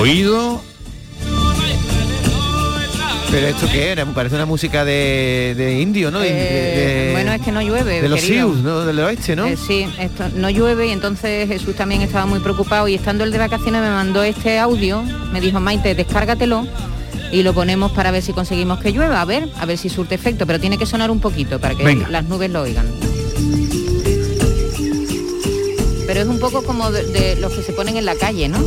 Oído. ¿Pero esto qué era? Parece una música de, de indio, ¿no? Eh, de- bueno, es que no llueve. de los querido. Sioux, ¿no? Del oeste, ¿no? Eh, sí, esto, no llueve y entonces Jesús también estaba muy preocupado y estando el de vacaciones me mandó este audio, me dijo Maite, descárgatelo y lo ponemos para ver si conseguimos que llueva, a ver, a ver si surte efecto, pero tiene que sonar un poquito para que Venga. las nubes lo oigan. Pero es un poco como de, de los que se ponen en la calle, ¿no?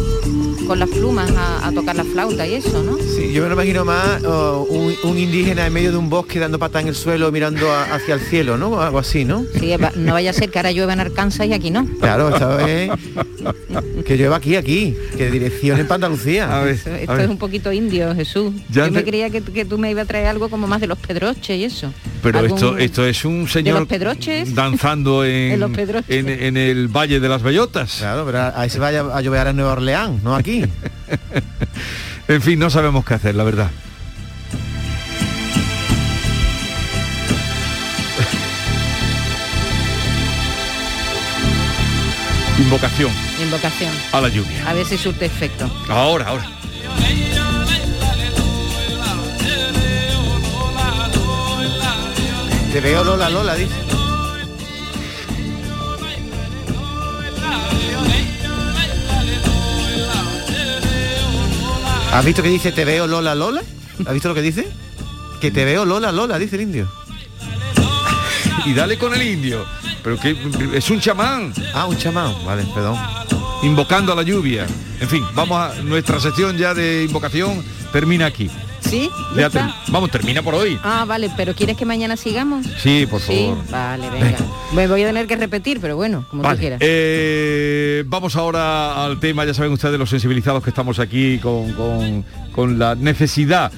Con las plumas a, a tocar la flauta y eso, ¿no? Sí, yo me lo imagino más oh, un, un indígena en medio de un bosque dando pata en el suelo mirando a- hacia el cielo, ¿no? Algo así, ¿no? Sí, no vaya a ser que ahora llueva en Arkansas y aquí no. Claro, esta vez que llueva aquí, aquí, que dirección en Andalucía. A ver, Esto, a ver. es un poquito indio, Jesús. Ya Yo me creía que, que tú me ibas a traer algo como más de los pedroches y eso. Pero Algún- esto, esto es un señor los pedroches? danzando en, los pedroches. en, en el Valle de las Bellotas. Claro, pero ahí se vaya a llover en Nueva Orleans, no aquí. En fin, no sabemos qué hacer, la verdad. Invocación Invocación. a la lluvia. A ver si surte efecto. Ahora, ahora. Te veo Lola Lola, dice. ¿Has visto que dice te veo Lola Lola? ¿Has visto lo que dice? Que te veo Lola Lola, dice el indio. Y dale con el indio. Pero que es un chamán Ah, un chamán. Vale, perdón. invocando a la lluvia. En fin, vamos a nuestra sección ya de invocación termina aquí. ¿Sí? Ya ¿Ya ter- está? vamos, termina por hoy. Ah, vale, pero ¿quieres que mañana sigamos? Sí, por Sí, favor. vale, venga. Me voy a tener que repetir, pero bueno, como tú quieras. eh, vamos ahora al tema, ya saben ustedes los sensibilizados que estamos aquí con, con- con la necesidad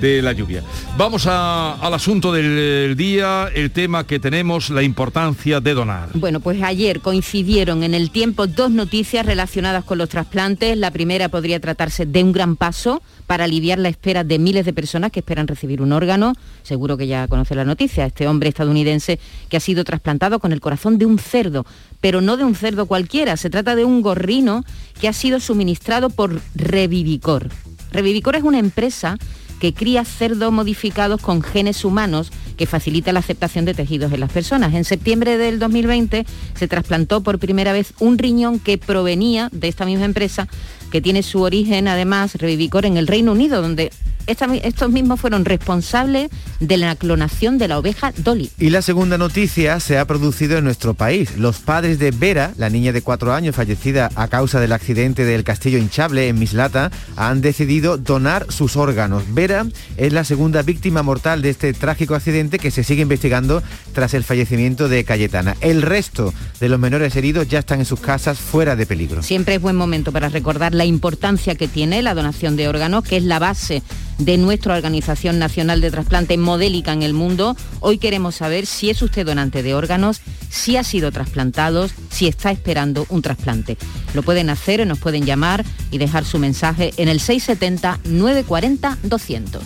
de la lluvia. Vamos a- al asunto del día, el tema que tenemos, la importancia de donar. Bueno, pues ayer coincidieron en el tiempo dos noticias relacionadas con los trasplantes. La primera podría tratarse de un gran paso para aliviar la espera de miles de personas que esperan recibir un órgano. Seguro que ya conoce la noticia. Este hombre estadounidense que ha sido trasplantado con el corazón de un cerdo, pero no de un cerdo cualquiera. Se trata de un gorrino que ha sido suministrado por Revivicor. Revivicor es una empresa que cría cerdos modificados con genes humanos que facilita la aceptación de tejidos en las personas. En septiembre del 2020 se trasplantó por primera vez un riñón que provenía de esta misma empresa que tiene su origen además Revivicor en el Reino Unido, donde estos mismos fueron responsables de la clonación de la oveja Dolly. Y la segunda noticia se ha producido en nuestro país. Los padres de Vera, la niña de cuatro años fallecida a causa del accidente del castillo hinchable en Mislata, han decidido donar sus órganos. Es la segunda víctima mortal de este trágico accidente que se sigue investigando tras el fallecimiento de Cayetana. El resto de los menores heridos ya están en sus casas fuera de peligro. Siempre es buen momento para recordar la importancia que tiene la donación de órganos, que es la base de nuestra Organización Nacional de Trasplante modélica en el mundo. Hoy queremos saber si es usted donante de órganos, si ha sido trasplantado, si está esperando un trasplante. Lo pueden hacer, nos pueden llamar y dejar su mensaje en el 670-940-200.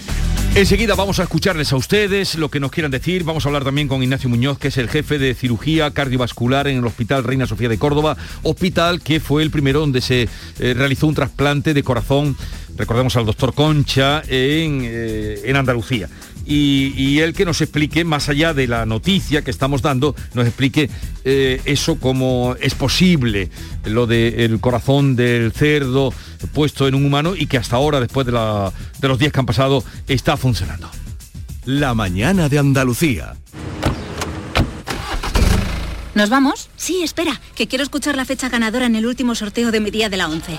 Enseguida vamos a escucharles a ustedes lo que nos quieran decir. Vamos a hablar también con Ignacio Muñoz, que es el jefe de cirugía cardiovascular en el Hospital Reina Sofía de Córdoba, hospital que fue el primero donde se eh, realizó un trasplante de corazón, recordemos al doctor Concha, en, eh, en Andalucía. Y, y él que nos explique, más allá de la noticia que estamos dando, nos explique eh, eso cómo es posible, lo del corazón del cerdo puesto en un humano y que hasta ahora, después de, la- de los días que han pasado, está funcionando. La mañana de Andalucía. ¿Nos vamos? Sí, espera, que quiero escuchar la fecha ganadora en el último sorteo de mi día de la 11.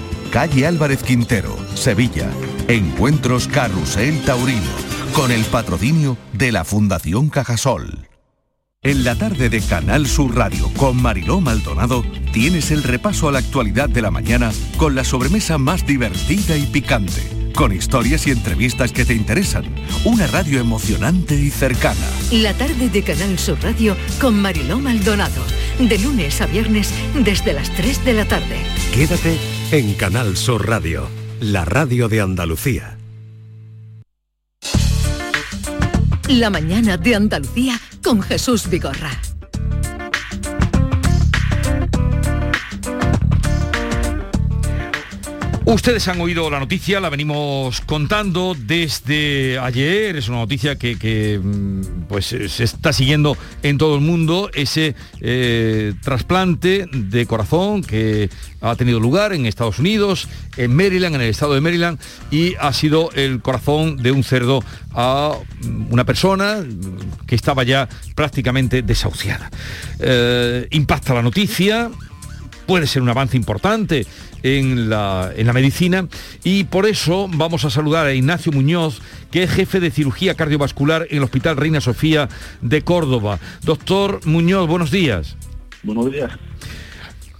Calle Álvarez Quintero, Sevilla. Encuentros Carrusel Taurino, con el patrocinio de la Fundación Cajasol. En la tarde de Canal Sur Radio con Mariló Maldonado tienes el repaso a la actualidad de la mañana con la sobremesa más divertida y picante, con historias y entrevistas que te interesan, una radio emocionante y cercana. La tarde de Canal Sur Radio con Mariló Maldonado, de lunes a viernes desde las 3 de la tarde. Quédate en Canal Sur Radio, la radio de Andalucía. La mañana de Andalucía con Jesús Vigorra. Ustedes han oído la noticia, la venimos contando desde ayer, es una noticia que, mm, pues se está siguiendo en todo el mundo, ese eh, trasplante de corazón que ha tenido lugar en Estados Unidos, en Maryland, en el estado de Maryland, y ha sido el corazón de un cerdo a una persona que estaba ya prácticamente desahuciada. Eh, impacta la noticia, puede ser un avance importante en la, en la medicina y por eso vamos a saludar a Ignacio Muñoz, que es jefe de cirugía cardiovascular en el Hospital Reina Sofía de Córdoba. Doctor Muñoz, buenos días. Buenos días.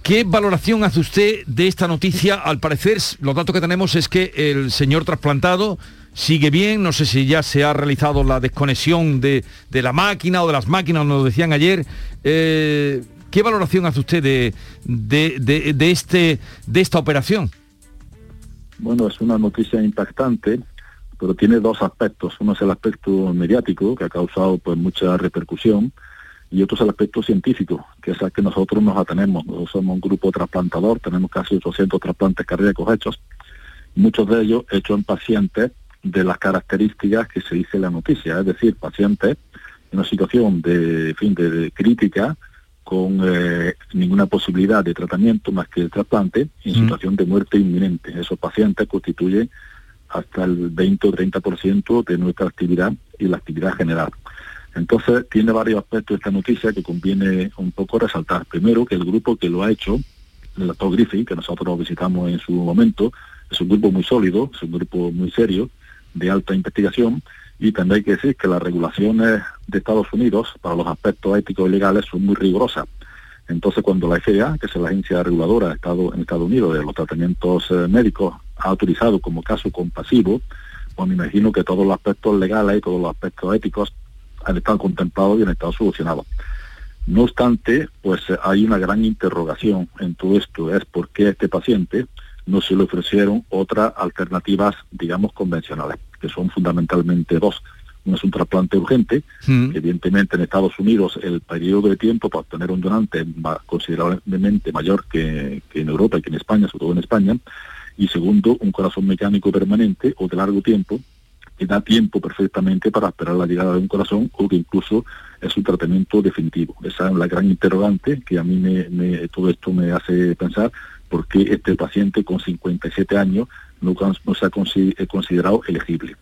¿Qué valoración hace usted de esta noticia? Al parecer, los datos que tenemos es que el señor trasplantado sigue bien, no sé si ya se ha realizado la desconexión de, de la máquina o de las máquinas, nos decían ayer. Eh, ¿Qué valoración hace usted de, de, de, este, de esta operación? Bueno, es una noticia impactante, pero tiene dos aspectos. Uno es el aspecto mediático, que ha causado pues mucha repercusión, y otro es el aspecto científico, que es al que nosotros nos atenemos. Nosotros somos un grupo trasplantador, tenemos casi 800 trasplantes cardíacos hechos, muchos de ellos hechos en pacientes de las características que se dice en la noticia, es decir, pacientes en una situación de, fin, de crítica, con eh, ninguna posibilidad de tratamiento más que el trasplante en situación de muerte inminente. Esos pacientes constituyen hasta el 20 o 30% de nuestra actividad y la actividad general. Entonces, tiene varios aspectos esta noticia que conviene un poco resaltar. Primero, que el grupo que lo ha hecho, el doctor Griffin, que nosotros visitamos en su momento, es un grupo muy sólido, es un grupo muy serio, de alta investigación, y también que decir que las regulaciones de Estados Unidos para los aspectos éticos y legales son muy rigurosas. Entonces, cuando la FDA, que es la agencia reguladora de Estado, en Estados Unidos de los tratamientos eh, médicos, ha autorizado como caso compasivo, pues me imagino que todos los aspectos legales y todos los aspectos éticos han estado contemplados y han estado solucionados. No obstante, pues eh, hay una gran interrogación en todo esto, es por qué este paciente no se le ofrecieron otras alternativas, digamos, convencionales que son fundamentalmente dos. Uno es un trasplante urgente, mm. evidentemente en Estados Unidos el periodo de tiempo para obtener un donante es considerablemente mayor que, en Europa y que en España, sobre todo en España. Y segundo, un corazón mecánico permanente o de largo tiempo, que da tiempo perfectamente para esperar la llegada de un corazón o que incluso es un tratamiento definitivo. Esa es la gran interrogante que a mí me, todo esto me hace pensar por qué este paciente con 57 años no, se ha considerado elegible.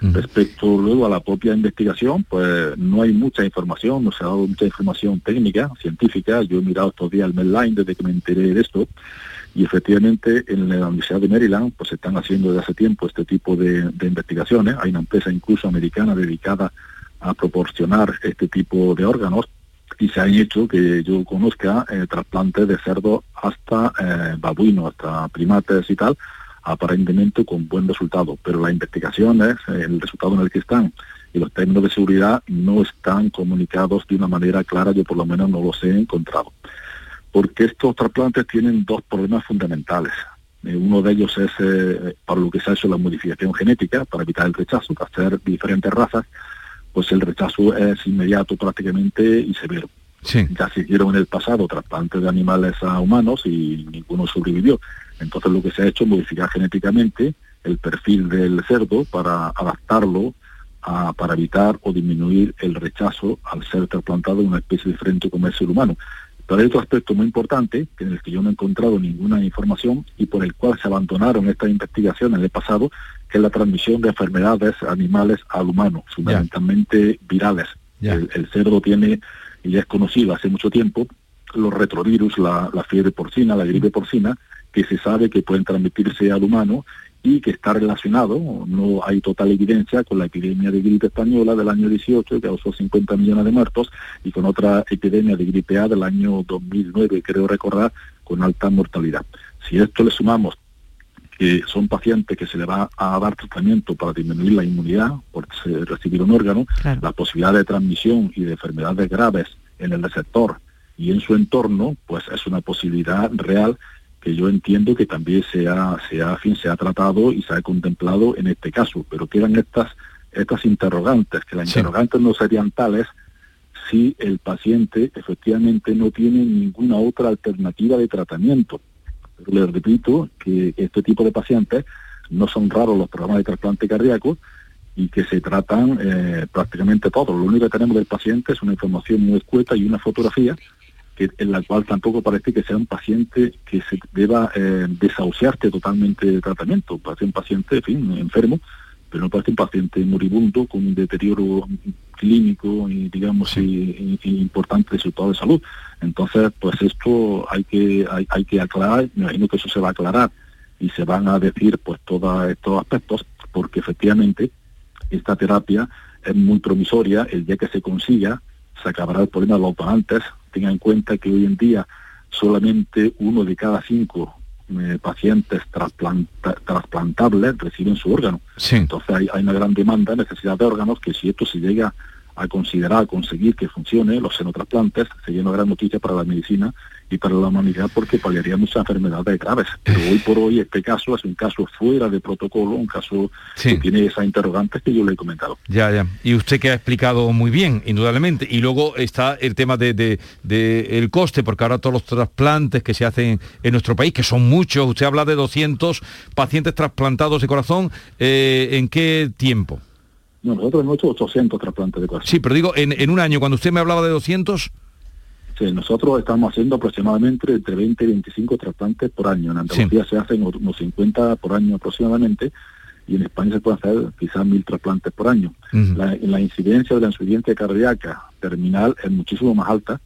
Respecto luego a la propia investigación, pues no hay mucha información, no se ha dado mucha información técnica, científica. Yo he mirado estos días el Medline desde que me enteré de esto y efectivamente en la Universidad de Maryland pues se están haciendo desde hace tiempo este tipo de, investigaciones. Hay una empresa incluso americana dedicada a proporcionar este tipo de órganos y se han hecho, que yo conozca, eh, trasplantes de cerdo hasta eh, babuinos, hasta primates y tal, aparentemente con buen resultado. Pero las investigaciones, el resultado en el que están y los términos de seguridad no están comunicados de una manera clara, yo por lo menos no los he encontrado porque estos trasplantes tienen dos problemas fundamentales. Eh, uno de ellos es eh, para lo que se ha hecho la modificación genética, para evitar el rechazo, para hacer diferentes razas, pues el rechazo es inmediato prácticamente y severo. Ya se hicieron en el pasado trasplantes de animales a humanos y ninguno sobrevivió. Entonces lo que se ha hecho es modificar genéticamente el perfil del cerdo para adaptarlo a, para evitar o disminuir el rechazo al ser trasplantado en una especie diferente como es el humano. Pero hay otro aspecto muy importante, que en el que yo no he encontrado ninguna información y por el cual se abandonaron estas investigaciones en el pasado, que es la transmisión de enfermedades animales al humano, fundamentalmente virales. El, cerdo tiene, y es conocido hace mucho tiempo, los retrovirus, la, la fiebre porcina, la gripe porcina, que se sabe que pueden transmitirse al humano y que está relacionado, no hay total evidencia, con la epidemia de gripe española del año 18, que causó 50 millones de muertos, y con otra epidemia de gripe A del año 2009, creo recordar, con alta mortalidad. Si esto le sumamos que son pacientes que se le va a dar tratamiento para disminuir la inmunidad por recibir un órgano, la posibilidad de transmisión y de enfermedades graves en el receptor y en su entorno, pues es una posibilidad real que yo entiendo que también se ha, se ha, fin, se ha tratado y se ha contemplado en este caso, pero quedan estas, estas interrogantes, que las interrogantes no serían tales si el paciente efectivamente no tiene ninguna otra alternativa de tratamiento. Les repito que este tipo de pacientes no son raros los programas de trasplante cardíaco y que se tratan eh, prácticamente todos. Lo único que tenemos del paciente es una información muy escueta y una fotografía en la cual tampoco parece que sea un paciente que se deba eh, totalmente de tratamiento. Parece un paciente, enfermo, pero no parece un paciente moribundo con un deterioro clínico y digamos importante de su estado de salud. Entonces, pues esto hay que hay, que aclarar, me imagino que eso se va a aclarar y se van a decir pues todos estos aspectos, porque efectivamente esta terapia es muy promisoria, el día que se consiga se acabará el problema de los donantes, Tenga en cuenta que hoy en día solamente uno de cada cinco eh, pacientes trasplantables reciben su órgano. Entonces hay, hay, una gran demanda, necesidad de órganos, que si esto se llega a considerar, a conseguir que funcione, los senotrasplantes, sería una gran noticia para la medicina y para la humanidad porque paliaría muchas enfermedades graves. Pero hoy por hoy este caso es un caso fuera de protocolo, un caso que tiene esas interrogantes que yo le he comentado. Ya, ya. Y usted que ha explicado muy bien, indudablemente. Y luego está el tema de, de, el coste, porque ahora todos los trasplantes que se hacen en nuestro país, que son muchos, usted habla de 200 pacientes trasplantados de corazón, eh, ¿en qué tiempo? No, nosotros hemos hecho 800 trasplantes de corazón. Sí, pero digo, en, en un año, cuando usted me hablaba de 200 nosotros estamos haciendo aproximadamente entre 20 y 25 trasplantes por año. En Andalucía se hacen unos 50 por año aproximadamente y en España se pueden hacer quizás mil trasplantes por año. la, la, incidencia de la insuficiencia cardíaca terminal es muchísimo más alta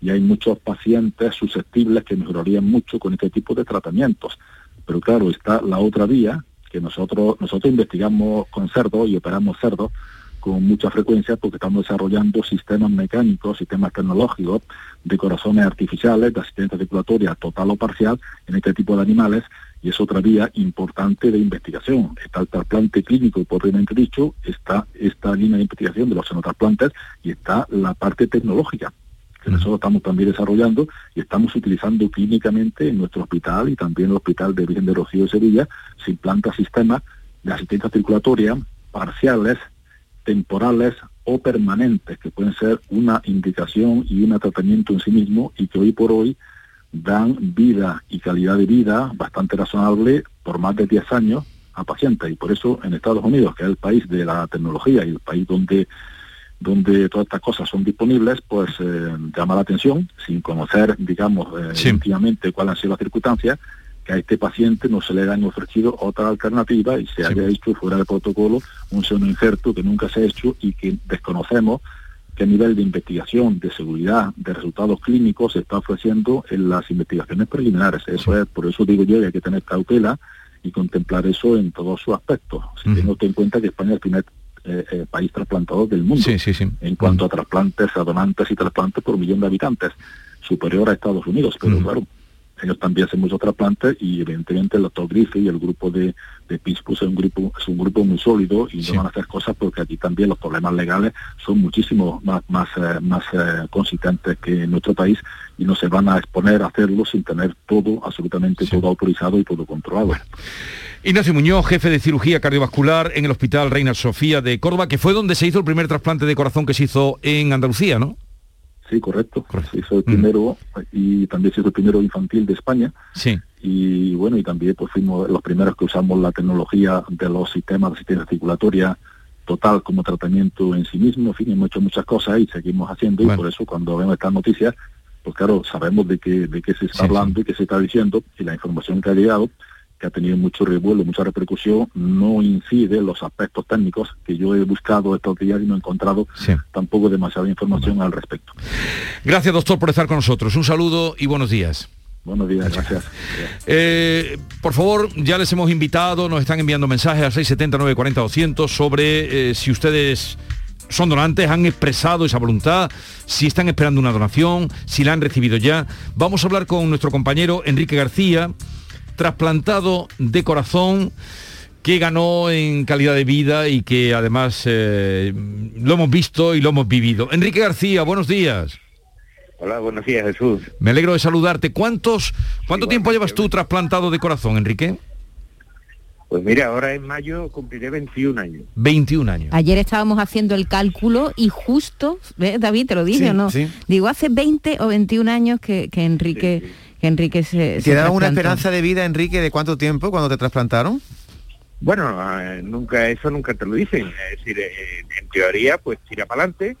y hay muchos pacientes susceptibles que mejorarían mucho con este tipo de tratamientos. Pero claro, está la otra vía, que nosotros, nosotros investigamos con cerdos y operamos cerdos, con mucha frecuencia porque estamos desarrollando sistemas mecánicos, sistemas tecnológicos de corazones artificiales, de asistencia circulatoria total o parcial en este tipo de animales y es otra vía importante de investigación. Está el trasplante clínico, propiamente dicho, está esta línea de investigación de los xenotrasplantes y está la parte tecnológica que nosotros estamos también desarrollando y estamos utilizando clínicamente en nuestro hospital y también en el Hospital de Virgen de Rocío de Sevilla, se implanta sistemas de asistencia circulatoria parciales temporales o permanentes, que pueden ser una indicación y un tratamiento en sí mismo y que hoy por hoy dan vida y calidad de vida bastante razonable por más de 10 años a pacientes. Y por eso en Estados Unidos, que es el país de la tecnología y el país donde donde todas estas cosas son disponibles, pues eh, llama la atención, sin conocer, digamos, eh, cuáles han sido las circunstancias, que a este paciente no se le hayan ofrecido otra alternativa y se haya hecho fuera de protocolo un seno injerto que nunca se ha hecho y que desconocemos qué nivel de investigación, de seguridad, de resultados clínicos se está ofreciendo en las investigaciones preliminares. Eso es, por eso digo yo que hay que tener cautela y contemplar eso en todos sus aspectos. Si tengo en cuenta que España es el primer eh, eh, país trasplantador del mundo. En cuanto a trasplantes, a donantes y trasplantes por millón de habitantes, superior a Estados Unidos, pero claro, ellos también hacen muchos trasplantes y evidentemente el Griffith y el grupo de, de PISPUS es un grupo, es un grupo muy sólido y no van a hacer cosas porque aquí también los problemas legales son muchísimo más, más, eh, más eh, consistentes que en nuestro país y no se van a exponer a hacerlo sin tener todo, absolutamente todo autorizado y todo controlado. Ignacio Muñoz, jefe de cirugía cardiovascular en el Hospital Reina Sofía de Córdoba, que fue donde se hizo el primer trasplante de corazón que se hizo en Andalucía, ¿no? Sí, correcto. Se hizo el primero y también se hizo el primero infantil de España. Sí. Y bueno, y también pues fuimos los primeros que usamos la tecnología de los sistemas de asistencia circulatoria total como tratamiento en sí mismo. En fin, hemos hecho muchas cosas y seguimos haciendo y por eso cuando vemos estas noticias, pues claro, sabemos de qué, de qué se está hablando y qué se está diciendo y la información que ha llegado que ha tenido mucho revuelo, mucha repercusión, no incide en los aspectos técnicos que yo he buscado estos días y no he encontrado tampoco demasiada información al respecto. Gracias, doctor, por estar con nosotros. Un saludo y buenos días. Buenos días, gracias. Eh, por favor, ya les hemos invitado, nos están enviando mensajes al 670 940 200 sobre eh, si ustedes son donantes, han expresado esa voluntad, si están esperando una donación, si la han recibido ya. Vamos a hablar con nuestro compañero Enrique García, trasplantado de corazón que ganó en calidad de vida y que además eh, lo hemos visto y lo hemos vivido. Enrique García, buenos días. Hola, buenos días Jesús. Me alegro de saludarte. ¿Cuántos, ¿Cuánto tiempo llevas tú trasplantado de corazón, Enrique? Pues mira, ahora en mayo cumpliré 21 años. 21 años. Ayer estábamos haciendo el cálculo y justo, David, te lo dije, ¿no? Digo, hace 20 o 21 años que, Enrique... Enrique se... ¿Te da una esperanza de vida, Enrique, de cuánto tiempo cuando te trasplantaron? Bueno, eh, nunca eso nunca te lo dicen. Es decir, eh, en teoría, pues tira para adelante.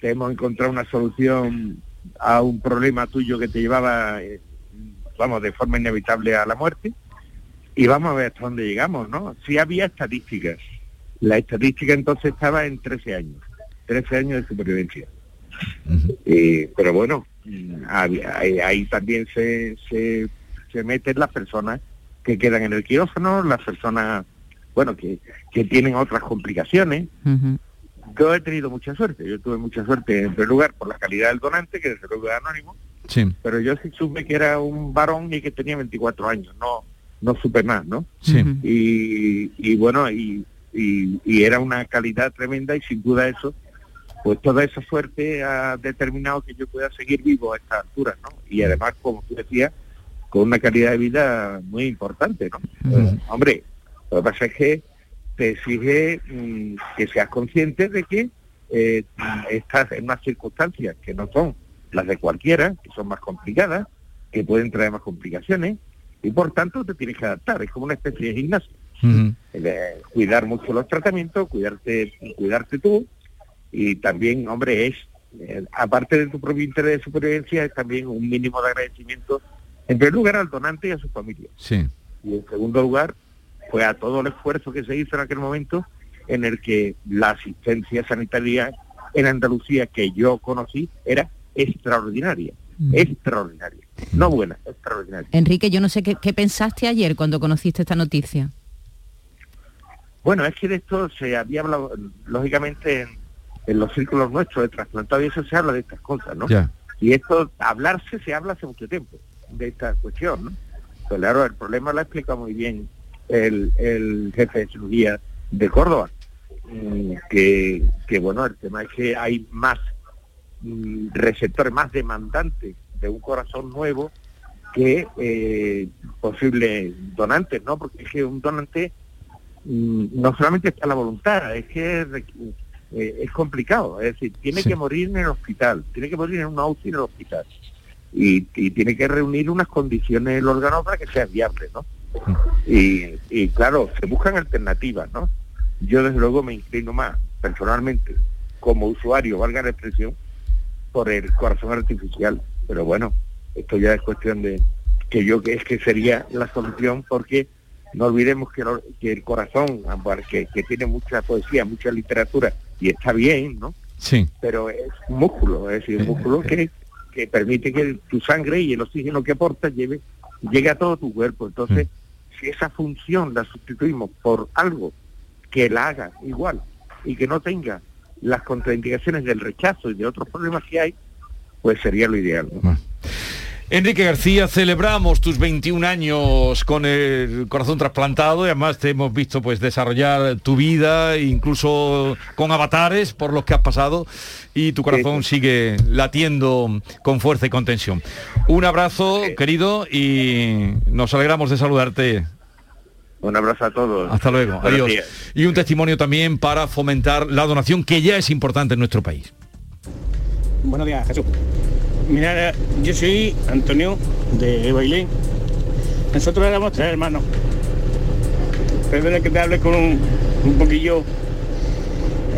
Te hemos encontrado una solución a un problema tuyo que te llevaba, eh, vamos, de forma inevitable a la muerte. Y vamos a ver hasta dónde llegamos, ¿no? Sí había estadísticas. La estadística entonces estaba en 13 años. 13 años de supervivencia. pero bueno, ahí, también se, se, meten las personas que quedan en el quirófano, las personas, bueno, que, que tienen otras complicaciones. Yo he tenido mucha suerte, yo tuve mucha suerte en primer lugar por la calidad del donante, que desde luego es anónimo, sí. pero yo sí supe que era un varón y que tenía 24 años, no no supe más, ¿no? Sí. Y, y bueno, y, y, y, era una calidad tremenda y sin duda eso pues toda esa suerte ha determinado que yo pueda seguir vivo a esta altura, ¿no? Y además, como tú decías, con una calidad de vida muy importante, ¿no? Eh, hombre, lo que pasa es que te exige mm, que seas consciente de que eh, estás en unas circunstancias que no son las de cualquiera, que son más complicadas, que pueden traer más complicaciones, y por tanto te tienes que adaptar, es como una especie de gimnasio. Eh, cuidar mucho los tratamientos, cuidarte, cuidarte tú, y también, hombre, es, eh, aparte de tu propio interés de supervivencia, es también un mínimo de agradecimiento, en primer lugar al donante y a su familia. Sí. Y en segundo lugar, fue a todo el esfuerzo que se hizo en aquel momento en el que la asistencia sanitaria en Andalucía que yo conocí era extraordinaria, mm. extraordinaria, no buena, extraordinaria. Enrique, yo no sé qué, qué pensaste ayer cuando conociste esta noticia. Bueno, es que de esto se había hablado, lógicamente, en, en los círculos nuestros de trasplantado y eso se habla de estas cosas, ¿no? Y esto, hablarse se habla hace mucho tiempo de esta cuestión, ¿no? Pero claro, el problema lo ha explicado muy bien el, el jefe de cirugía de Córdoba, mm, que, que, bueno, el tema es que hay más mm, receptores, más demandantes de un corazón nuevo que eh, posibles donantes, ¿no? Porque es que un donante mm, no solamente está la voluntad, es que eh, es complicado. Es decir, tiene que morir en el hospital, tiene que morir en un UCI en el hospital. Y, tiene que reunir unas condiciones el órgano para que sea viable, ¿no? Y, claro, se buscan alternativas, ¿no? Yo desde luego me inclino más, personalmente, como usuario, valga la expresión, por el corazón artificial. Pero bueno, esto ya es cuestión de, que yo que es que sería la solución porque no olvidemos que, el corazón, que, que tiene mucha poesía, mucha literatura, y está bien, ¿no? Sí. Pero es un músculo, es decir, un músculo que, que permite que tu sangre y el oxígeno que aporta lleve, llegue a todo tu cuerpo. Entonces, mm. si esa función la sustituimos por algo que la haga igual y que no tenga las contraindicaciones del rechazo y de otros problemas que hay, pues sería lo ideal. Enrique García, celebramos tus 21 años con el corazón trasplantado y además te hemos visto pues desarrollar tu vida, incluso con avatares por los que has pasado y tu corazón sigue latiendo con fuerza y con tensión. Un abrazo, querido, y nos alegramos de saludarte. Un abrazo a todos. Hasta luego. Adiós. Y un testimonio también para fomentar la donación que ya es importante en nuestro país. Buenos días, Jesús. Mira, yo soy Antonio de Bailén. Nosotros éramos tres hermanos. Perdona que te hable con un, poquillo.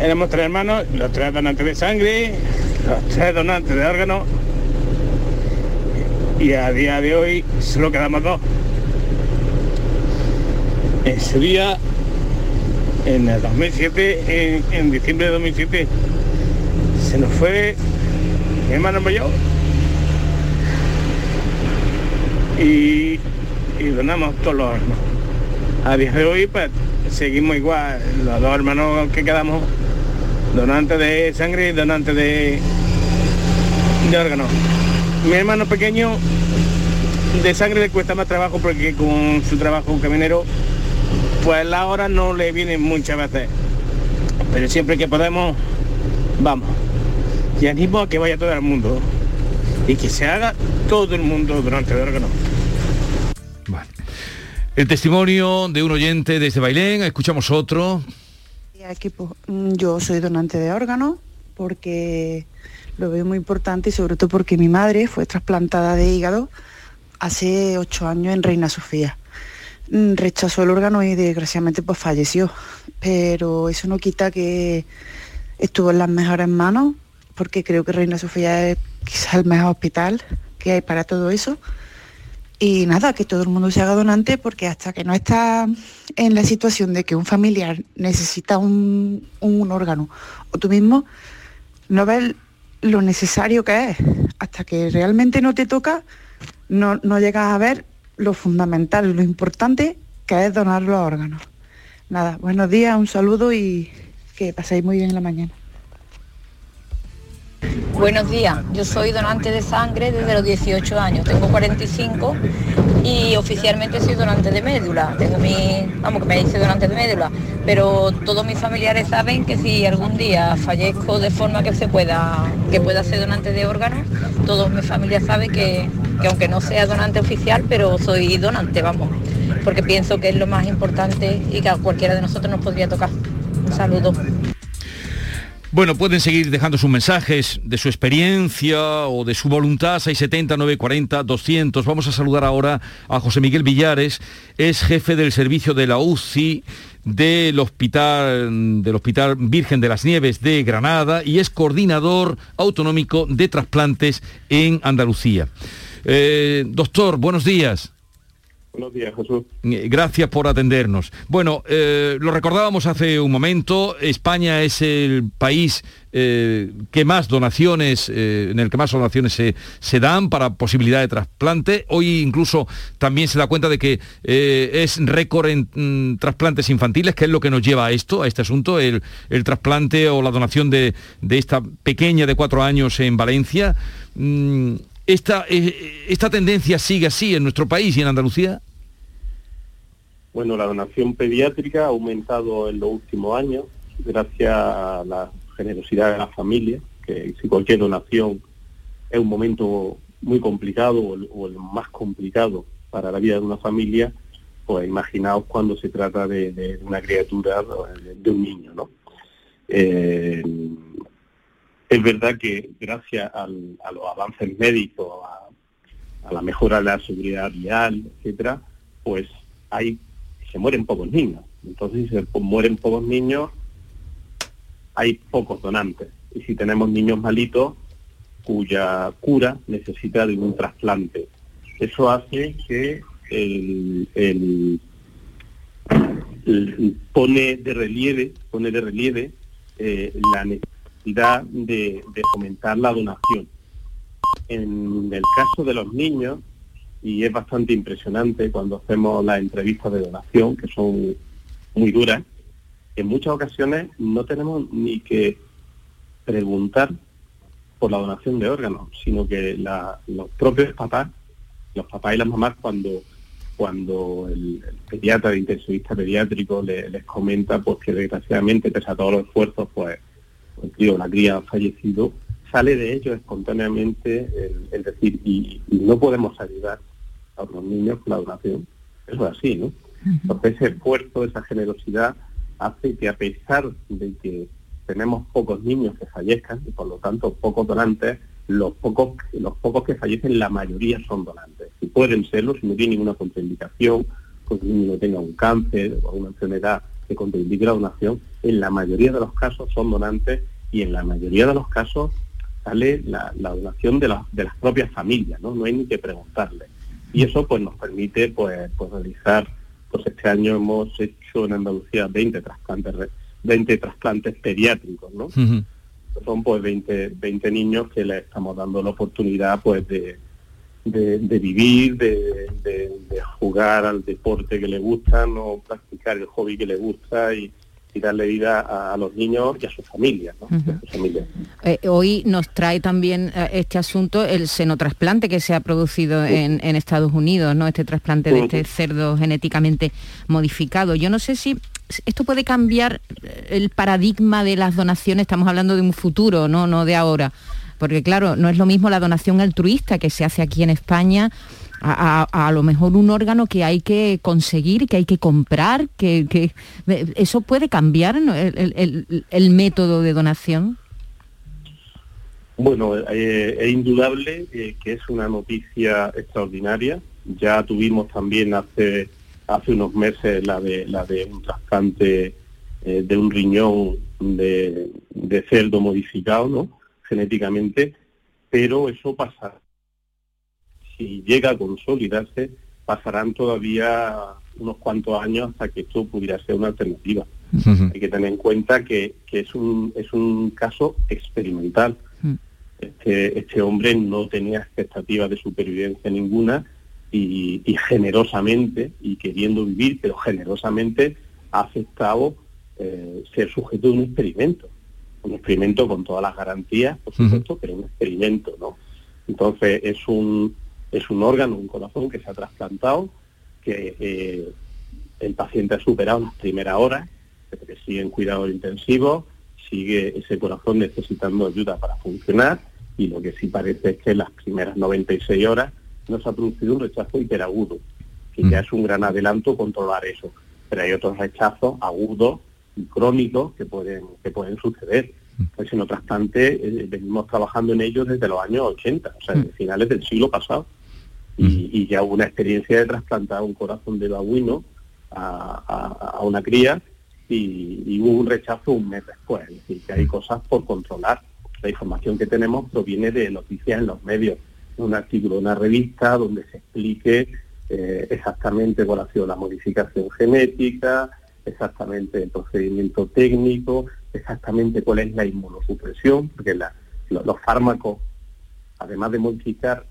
Éramos tres hermanos, los tres donantes de sangre, los tres donantes de órganos. Y a día de hoy solo quedamos dos. En su día, en el 2007, en, diciembre de 2007, se nos fue mi hermano mayor y, donamos todos los. A día de hoy pues seguimos igual, los dos hermanos que quedamos, donantes de sangre y donantes de, de órganos. Mi hermano pequeño de sangre le cuesta más trabajo porque con su trabajo caminero, pues la hora no le viene muchas veces. Pero siempre que podemos, vamos. Y animo a que vaya todo el mundo y que se haga todo el mundo durante el órgano. El testimonio de un oyente desde Bailén, escuchamos otro. Equipo. Mm, yo soy donante de órganos porque lo veo muy importante y sobre todo porque mi madre fue trasplantada de hígado hace ocho años en Reina Sofía. Mm, rechazó el órgano y desgraciadamente pues falleció. Pero eso no quita que estuvo en las mejores manos porque creo que Reina Sofía es quizás el mejor hospital que hay para todo eso y nada, que todo el mundo se haga donante porque hasta que no está en la situación de que un familiar necesita un, órgano o tú mismo, no ves lo necesario que es. Hasta que realmente no te toca, no, no llegas a ver lo fundamental, lo importante que es donar los órganos. Nada, buenos días, un saludo y que paséis muy bien la mañana. Buenos días, yo soy donante de sangre desde los 18 años, tengo 45 y oficialmente soy donante de médula. Tengo mi, vamos, que me dice donante de médula, pero todos mis familiares saben que si algún día fallezco de forma que se pueda, que pueda ser donante de órganos, todos mi familia saben que, que aunque no sea donante oficial, pero soy donante, vamos, porque pienso que es lo más importante y que a cualquiera de nosotros nos podría tocar. Un saludo. Bueno, pueden seguir dejando sus mensajes de su experiencia o de su voluntad, 670, 940, 200. Vamos a saludar ahora a José Miguel Villares, es jefe del servicio de la UCI del Hospital, del Hospital Virgen de las Nieves de Granada y es coordinador autonómico de trasplantes en Andalucía. Eh, doctor, buenos días. Buenos días, Jesús. Eh, gracias por atendernos. Bueno, eh, lo recordábamos hace un momento, España es el país eh, que más donaciones, en el que más donaciones se, dan para posibilidad de trasplante. Hoy incluso también se da cuenta de que es récord en mm, trasplantes infantiles, que es lo que nos lleva a esto, a este asunto, el, trasplante o la donación de, esta pequeña de cuatro años en Valencia. Mm, esta, eh, ¿Esta tendencia sigue así en nuestro país y en Andalucía? Bueno, la donación pediátrica ha aumentado en los últimos años gracias a la generosidad de la familia, que si cualquier donación es un momento muy complicado o el, más complicado para la vida de una familia, pues imaginaos cuando se trata de, una criatura, de, un niño, ¿no? Eh, es verdad que gracias a los avances médicos, a, la mejora de la seguridad vial, etcétera, pues hay se mueren pocos niños. Entonces, si se mueren pocos niños, hay pocos donantes. Y si tenemos niños malitos, cuya cura necesita de un trasplante Eso hace que el, pone de relieve, pone de relieve eh, la necesidad de, fomentar la donación. En el caso de los niños, y es bastante impresionante cuando hacemos las entrevistas de donación, que son muy duras, en muchas ocasiones no tenemos ni que preguntar por la donación de órganos, sino que los propios papás, los papás y las mamás cuando cuando el, pediatra, el intensivista pediátrico les comenta pues que desgraciadamente, pese a todos los esfuerzos, pues, pues la cría ha fallecido, sale de ellos espontáneamente el, decir, y, no podemos ayudar a los niños con la donación. Eso es así, ¿no? Entonces ese esfuerzo, esa generosidad hace que a pesar de que tenemos pocos niños que fallezcan y por lo tanto pocos donantes, los pocos, los pocos que fallecen, la mayoría son donantes. Y pueden serlo si no tienen ninguna contraindicación, pues si no tenga un cáncer o una enfermedad que contraindique la donación, en la mayoría de los casos son donantes y en la mayoría de los casos sale la, donación de, de las propias familias, ¿no? No hay ni que preguntarle. Y eso pues nos permite pues, pues realizar, pues este año hemos hecho en Andalucía 20 trasplantes 20 trasplantes pediátricos, ¿no? Son pues 20, 20 niños que les estamos dando la oportunidad pues de, de, vivir, de, de, jugar al deporte que les gusta, no practicar el hobby que les gusta y, y darle vida a, los niños y a sus familias. ¿no? Eh, hoy nos trae también eh, este asunto el senotrasplante que se ha producido en, en, Estados Unidos, ¿no? este trasplante de este cerdo genéticamente modificado. Yo no sé si esto puede cambiar el paradigma de las donaciones, estamos hablando de un futuro, no, no de ahora. Porque claro, no es lo mismo la donación altruista que se hace aquí en España a, lo mejor un órgano que hay que conseguir, que hay que comprar, que, eso puede cambiar el, método de donación. Bueno, eh, es indudable eh, que es una noticia extraordinaria. Ya tuvimos también hace hace unos meses la de la de un trasplante eh, de un riñón de, de cerdo modificado, ¿no? Genéticamente, pero eso pasará. Si llega a consolidarse, pasarán todavía unos cuantos años hasta que esto pudiera ser una alternativa. Hay que tener en cuenta que, que, es, un, es un caso experimental. Este, este hombre no tenía expectativas de supervivencia ninguna y, y, generosamente, y queriendo vivir, pero generosamente ha aceptado eh, ser sujeto de un experimento un experimento con todas las garantías, por supuesto, pero un experimento, ¿no? Entonces es un, es un órgano, un corazón que se ha trasplantado, que eh, el paciente ha superado las primeras horas, que sigue en cuidados intensivos, sigue ese corazón necesitando ayuda para funcionar y lo que sí parece es que en las primeras 96 horas no se ha producido un rechazo hiperagudo, que ya es un gran adelanto controlar eso. Pero hay otros rechazos agudos crónicos que pueden, que pueden suceder. Mm. Pues en trasplante eh, venimos trabajando en ellos desde los años 80, o sea, mm. desde finales del siglo pasado. Mm. Y, ya hubo una experiencia de trasplantar un corazón de babuino a, una cría y, hubo un rechazo un mes después. Es decir, que hay cosas por controlar. La información que tenemos proviene de noticias en los medios, un artículo de una revista donde se explique eh, exactamente cuál ha sido la modificación genética, exactamente el procedimiento técnico, exactamente cuál es la inmunosupresión, porque los fármacos, además de modificar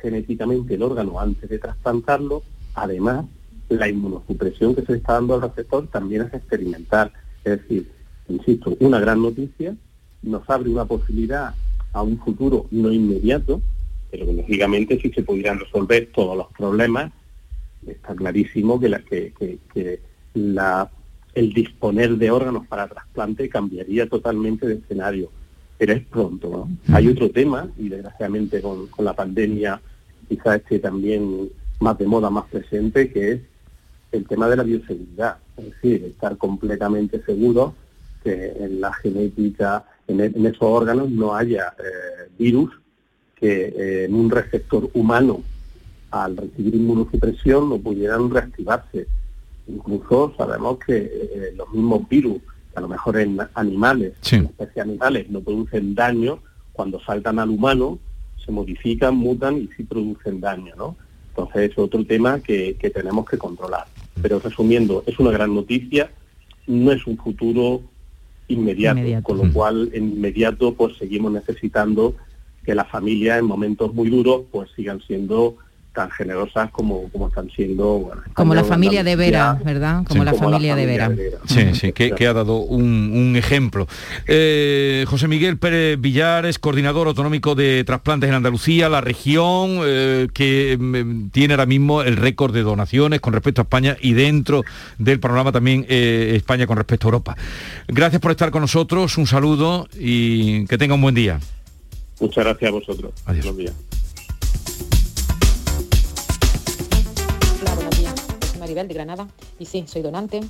genéticamente el órgano antes de trasplantarlo, además la inmunosupresión que se está dando al receptor también es experimental. Es decir, insisto, una gran noticia, nos abre una posibilidad a un futuro no inmediato, pero que lógicamente si se pudieran resolver todos los problemas, está clarísimo que, la, que, que la el disponer de órganos para trasplante cambiaría totalmente de escenario. Pero es pronto, ¿no? Hay otro tema, y desgraciadamente con, la pandemia quizá esté también más de moda, más presente, que es el tema de la bioseguridad. Es decir, estar completamente seguro que en la genética, en, e, esos órganos no haya eh, virus que eh, en un receptor humano al recibir inmunosupresión no pudieran reactivarse Incluso sabemos que eh, los mismos virus, a lo mejor en animales, en especies animales, no producen daño, cuando saltan al humano, se modifican, mutan y sí producen daño, ¿no? Entonces es otro tema que, tenemos que controlar. Pero resumiendo, es una gran noticia, no es un futuro inmediato, con lo cual en inmediato pues seguimos necesitando que las familias en momentos muy duros pues sigan siendo tan generosas como, como están siendo... como la familia de Vera, ¿verdad? Como, la, familia de Vera. Sí, sí, que, ha dado un, ejemplo. Eh, José Miguel Pérez Villares, coordinador autonómico de trasplantes en Andalucía, la región eh, que mm, tiene ahora mismo el récord de donaciones con respecto a España y dentro del panorama también eh, España con respecto a Europa. Gracias por estar con nosotros, un saludo y que tenga un buen día. Muchas gracias a vosotros. Adiós. días. De Granada. Y sí, soy donante.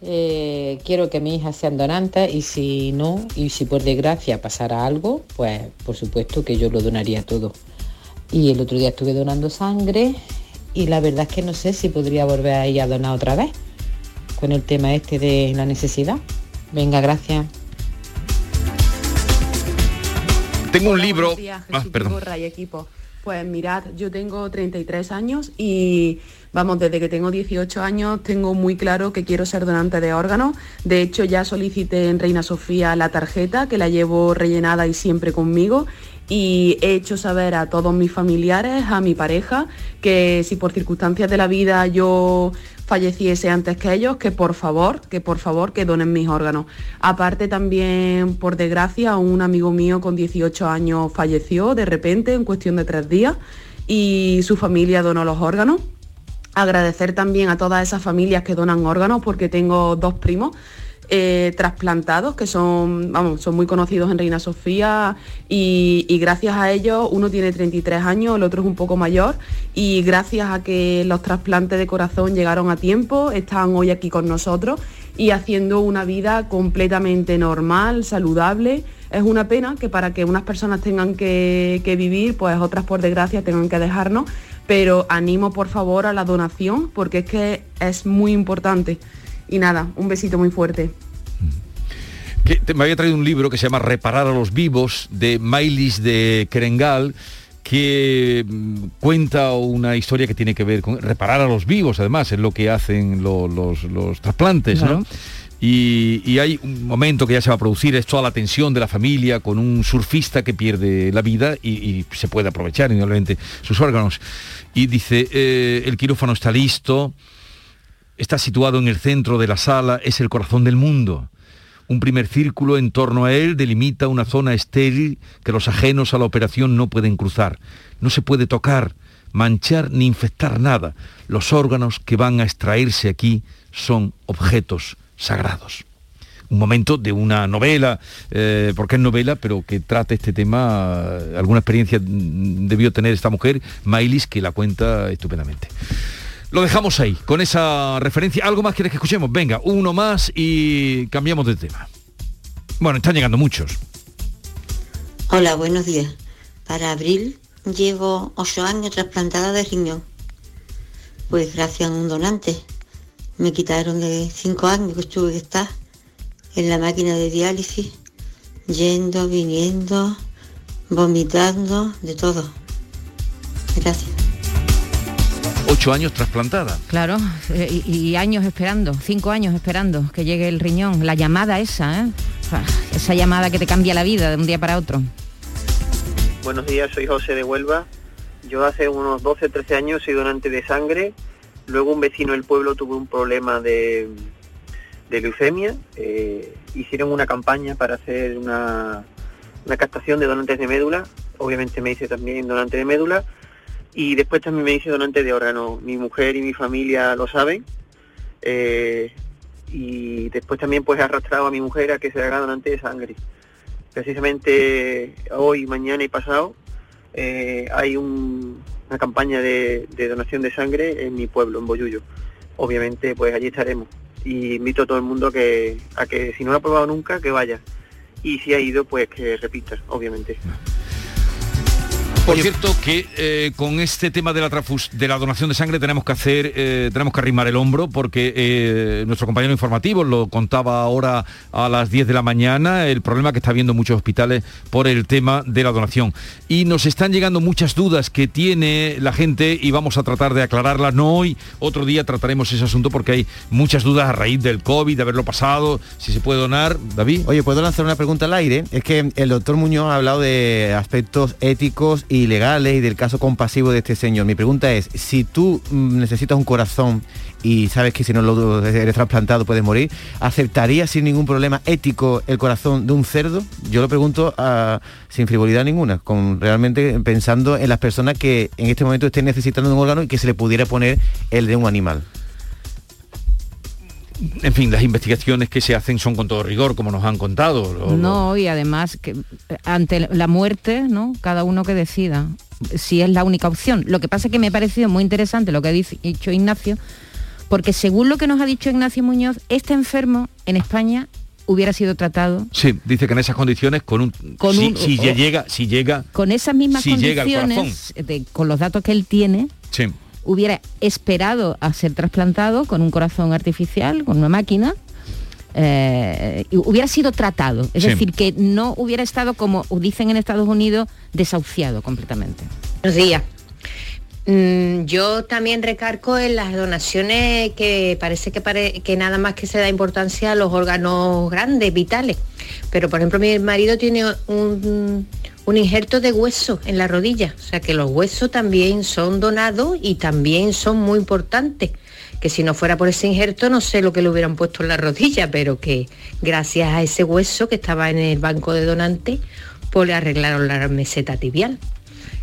Eh, quiero que mi hija sean donantes y si no, y si por desgracia pasara algo, pues por supuesto que yo lo donaría todo. Y el otro día estuve donando sangre y la verdad es que no sé si podría volver a ir a donar otra vez con el tema este de la necesidad. Venga, gracias. Tengo un libro. ah, perdón. y equipo. Pues mirad, yo tengo 33 años y Vamos, desde que tengo 18 años tengo muy claro que quiero ser donante de órganos. De hecho, ya solicité en Reina Sofía la tarjeta, que la llevo rellenada y siempre conmigo. Y he hecho saber a todos mis familiares, a mi pareja, que si por circunstancias de la vida yo falleciese antes que ellos, que por favor, que por favor que donen mis órganos. Aparte también, por desgracia, un amigo mío con 18 años falleció de repente en cuestión de tres días y su familia donó los órganos Agradecer también a todas esas familias que donan órganos, porque tengo dos primos eh, trasplantados que son, vamos, son muy conocidos en Reina Sofía y, gracias a ellos uno tiene 33 años, el otro es un poco mayor y gracias a que los trasplantes de corazón llegaron a tiempo, están hoy aquí con nosotros y haciendo una vida completamente normal, saludable. Es una pena que para que unas personas tengan que, que vivir, pues otras por desgracia tengan que dejarnos, pero animo por favor a la donación porque es que es muy importante. Y nada, un besito muy fuerte. me había traído un libro que se llama Reparar a los vivos de Mailis de Kerengal que mm, cuenta una historia que tiene que ver con reparar a los vivos, además, es lo que hacen los, trasplantes, ¿no? Y, hay un momento que ya se va a producir, es toda la tensión de la familia con un surfista que pierde la vida y, se puede aprovechar indudablemente sus órganos. Y dice, eh, el quirófano está listo, está situado en el centro de la sala, es el corazón del mundo. Un primer círculo en torno a él delimita una zona estéril que los ajenos a la operación no pueden cruzar. No se puede tocar, manchar ni infectar nada. Los órganos que van a extraerse aquí son objetos sagrados. Un momento de una novela, eh, porque es novela, pero que trata este tema, alguna experiencia debió tener esta mujer, Mailis, que la cuenta estupendamente. Lo dejamos ahí, con esa referencia. ¿Algo más quieres que escuchemos? Venga, uno más y cambiamos de tema. Bueno, están llegando muchos. Hola, buenos días. Para abril llevo ocho años trasplantada de riñón. Pues gracias a un donante me quitaron de cinco años que estuve que estar en la máquina de diálisis, yendo, viniendo, vomitando, de todo. Gracias. Ocho años trasplantada. Claro, eh, y, años esperando, cinco años esperando que llegue el riñón. La llamada esa, ¿eh? esa llamada que te cambia la vida de un día para otro. Buenos días, soy José de Huelva. Yo hace unos 12, 13 años soy donante de sangre Luego un vecino del pueblo tuvo un problema de, leucemia. Eh, hicieron una campaña para hacer una, captación de donantes de médula. Obviamente me hice también donante de médula. Y después también me hice donante de órgano. Mi mujer y mi familia lo saben. Eh, y después también pues he arrastrado a mi mujer a que se haga donante de sangre. Precisamente hoy, mañana y pasado eh, hay un, una campaña de, donación de sangre en mi pueblo, en Boyullo. Obviamente, pues allí estaremos. Y invito a todo el mundo que, a que si no lo ha probado nunca, que vaya. Y si ha ido, pues que repita, obviamente. Por cierto, que eh, con este tema de la, trafus, de la donación de sangre tenemos que hacer, eh, tenemos que arrimar el hombro porque eh, nuestro compañero informativo lo contaba ahora a las 10 de la mañana, el problema que está habiendo muchos hospitales por el tema de la donación. Y nos están llegando muchas dudas que tiene la gente y vamos a tratar de aclararlas. No hoy, otro día trataremos ese asunto porque hay muchas dudas a raíz del COVID, de haberlo pasado, si se puede donar. David. Oye, ¿puedo lanzar una pregunta al aire? Es que el doctor Muñoz ha hablado de aspectos éticos y legales y del caso compasivo de este señor. Mi pregunta es, si tú mm, necesitas un corazón y sabes que si no lo eres trasplantado puedes morir, ¿aceptarías sin ningún problema ético el corazón de un cerdo? Yo lo pregunto ah, sin frivolidad ninguna, con realmente pensando en las personas que en este momento estén necesitando un órgano y que se le pudiera poner el de un animal en fin, las investigaciones que se hacen son con todo rigor, como nos han contado. no, y además que ante la muerte, ¿no? Cada uno que decida si es la única opción. Lo que pasa es que me ha parecido muy interesante lo que ha dicho Ignacio, porque según lo que nos ha dicho Ignacio Muñoz, este enfermo en España hubiera sido tratado. Sí, dice que en esas condiciones con un con si, llega, si llega con esas mismas condiciones con los datos que él tiene. Hubiera esperado a ser trasplantado con un corazón artificial, con una máquina, eh, hubiera sido tratado. Es decir, que no hubiera estado, como dicen en Estados Unidos, desahuciado completamente. Buenos días. Mm, yo también recargo en las donaciones que parece que, nada más que se da importancia a los órganos grandes, vitales. Pero por ejemplo mi marido tiene un, un injerto de hueso en la rodilla, o sea que los huesos también son donados y también son muy importantes que si no fuera por ese injerto no sé lo que le hubieran puesto en la rodilla, pero que gracias a ese hueso que estaba en el banco de donantes, pues le arreglaron la meseta tibial.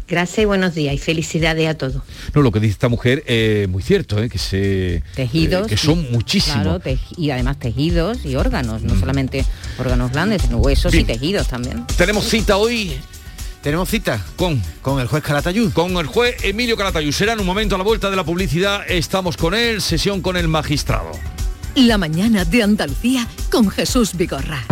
Gracias y buenos días y felicidades a todos. No, lo que dice esta mujer es muy cierto, ¿eh? que se tejidos eh, que son muchísimos. y además tejidos y órganos, no mm. solamente órganos grandes, sino huesos y tejidos también. Tenemos cita hoy tenemos cita con, con el juez Calatayud. Con el juez Emilio Calatayud. Será en un momento a la vuelta de la publicidad. Estamos con él, sesión con el magistrado. La mañana de Andalucía con Jesús Vigorra.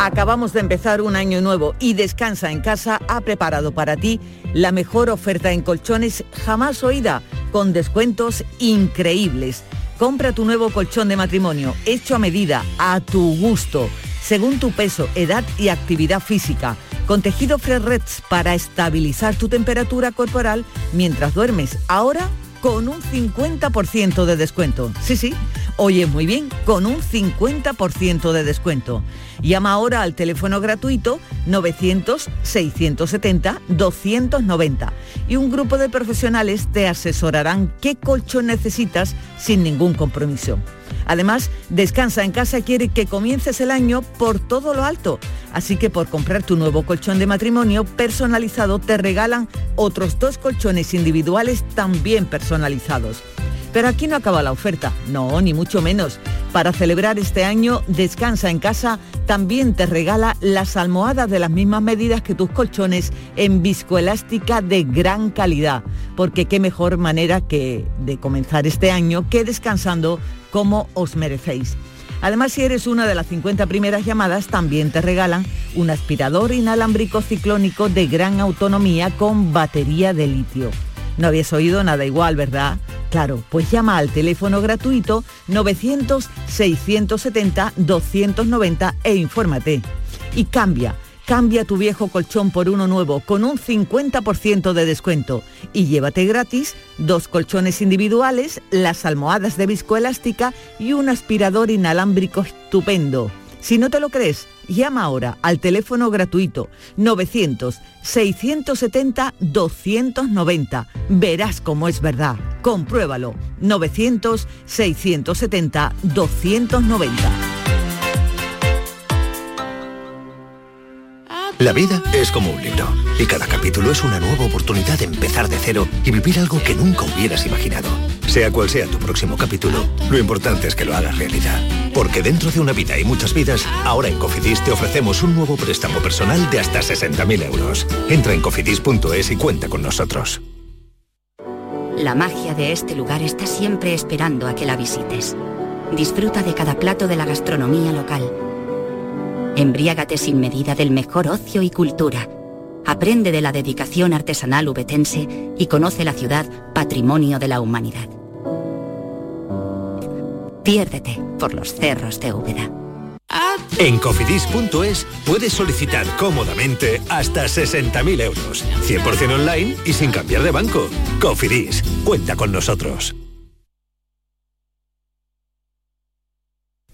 Acabamos de empezar un año nuevo y Descansa en Casa ha preparado para ti la mejor oferta en colchones jamás oída, con descuentos increíbles. Compra tu nuevo colchón de matrimonio, hecho a medida, a tu gusto, según tu peso, edad y actividad física, con tejido Fresh para estabilizar tu temperatura corporal mientras duermes. Ahora con un 50% de descuento. Sí, sí, oye muy bien, con un 50% de descuento. Llama ahora al teléfono gratuito 900-670-290 y un grupo de profesionales te asesorarán qué colchón necesitas sin ningún compromiso. Además, Descansa en casa quiere que comiences el año por todo lo alto. Así que por comprar tu nuevo colchón de matrimonio personalizado te regalan otros dos colchones individuales también personalizados. Pero aquí no acaba la oferta, no, ni mucho menos. Para celebrar este año, Descansa en casa también te regala las almohadas de las mismas medidas que tus colchones en viscoelástica de gran calidad, porque qué mejor manera que de comenzar este año que descansando como os merecéis. Además, si eres una de las 50 primeras llamadas, también te regalan un aspirador inalámbrico ciclónico de gran autonomía con batería de litio. No habías oído nada igual, ¿verdad? Claro, pues llama al teléfono gratuito 900-670-290 e infórmate. Y cambia, cambia tu viejo colchón por uno nuevo con un 50% de descuento y llévate gratis dos colchones individuales, las almohadas de viscoelástica y un aspirador inalámbrico estupendo. Si no te lo crees, llama ahora al teléfono gratuito 900-670-290. Verás cómo es verdad. Compruébalo. 900-670-290. La vida es como un libro y cada capítulo es una nueva oportunidad de empezar de cero y vivir algo que nunca hubieras imaginado. Sea cual sea tu próximo capítulo, lo importante es que lo hagas realidad. Porque dentro de una vida y muchas vidas, ahora en Cofidis te ofrecemos un nuevo préstamo personal de hasta 60.000 euros. Entra en cofidis.es y cuenta con nosotros. La magia de este lugar está siempre esperando a que la visites. Disfruta de cada plato de la gastronomía local. Embriágate sin medida del mejor ocio y cultura Aprende de la dedicación artesanal ubetense y conoce la ciudad patrimonio de la humanidad. Piérdete por los cerros de Úbeda. En cofidis.es puedes solicitar cómodamente hasta 60.000 euros, 100% online y sin cambiar de banco. Cofidis, cuenta con nosotros.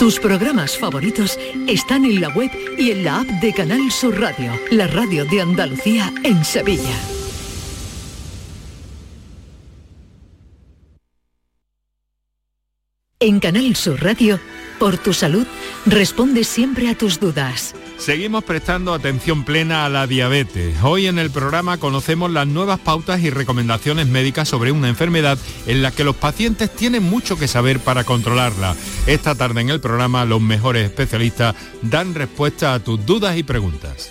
Tus programas favoritos están en la web y en la app de Canal Sur Radio, la radio de Andalucía en Sevilla. En Canal Sur Radio, por tu salud, responde siempre a tus dudas. Seguimos prestando atención plena a la diabetes. Hoy en el programa conocemos las nuevas pautas y recomendaciones médicas sobre una enfermedad en la que los pacientes tienen mucho que saber para controlarla. Esta tarde en el programa los mejores especialistas dan respuesta a tus dudas y preguntas.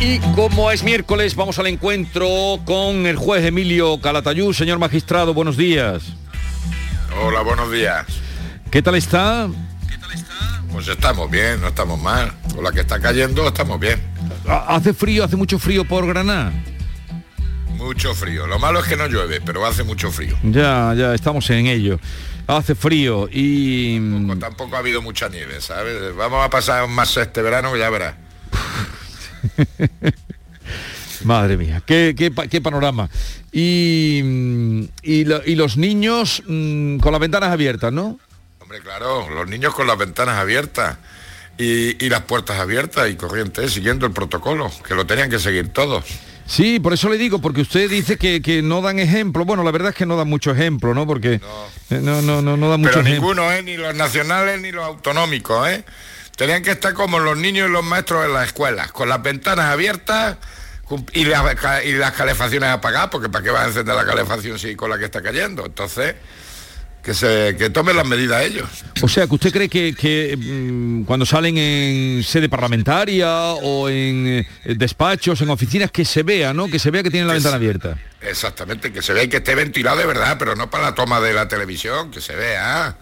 Y como es miércoles, vamos al encuentro con el juez Emilio Calatayú. Señor magistrado, buenos días. Hola, buenos días. ¿Qué tal está? Pues estamos bien, no estamos mal. Con la que está cayendo estamos bien. ¿Hace frío, hace mucho frío por Granada? Mucho frío. Lo malo es que no llueve, pero hace mucho frío. Ya, ya, estamos en ello. Hace frío y... Tampoco, ha habido mucha nieve, ¿sabes? Vamos a pasar más este verano, ya verás. Madre mía, qué, qué, panorama. Y, y, los niños mm, con las ventanas abiertas, ¿no? Hombre, claro, los niños con las ventanas abiertas y, las puertas abiertas y corrientes, siguiendo el protocolo, que lo tenían que seguir todos. Sí, por eso le digo, porque usted dice que, no dan ejemplo. Bueno, la verdad es que no dan mucho ejemplo, ¿no? Porque no, no, no, no, dan mucho Pero ninguno, ¿eh? Ni los nacionales ni los autonómicos, ¿eh? Tenían que estar como los niños y los maestros en las escuelas, con las ventanas abiertas y las, y las calefacciones apagadas, porque ¿para qué va a encender la calefacción si con la que está cayendo? Entonces, que se que tomen las medidas ellos. O sea, que usted cree que, mm, cuando salen en sede parlamentaria o en eh, despachos, en oficinas, que se vea, ¿no? Que se vea que tienen la ventana abierta. Exactamente, que se vea y que esté ventilado de verdad, pero no para la toma de la televisión, que se vea.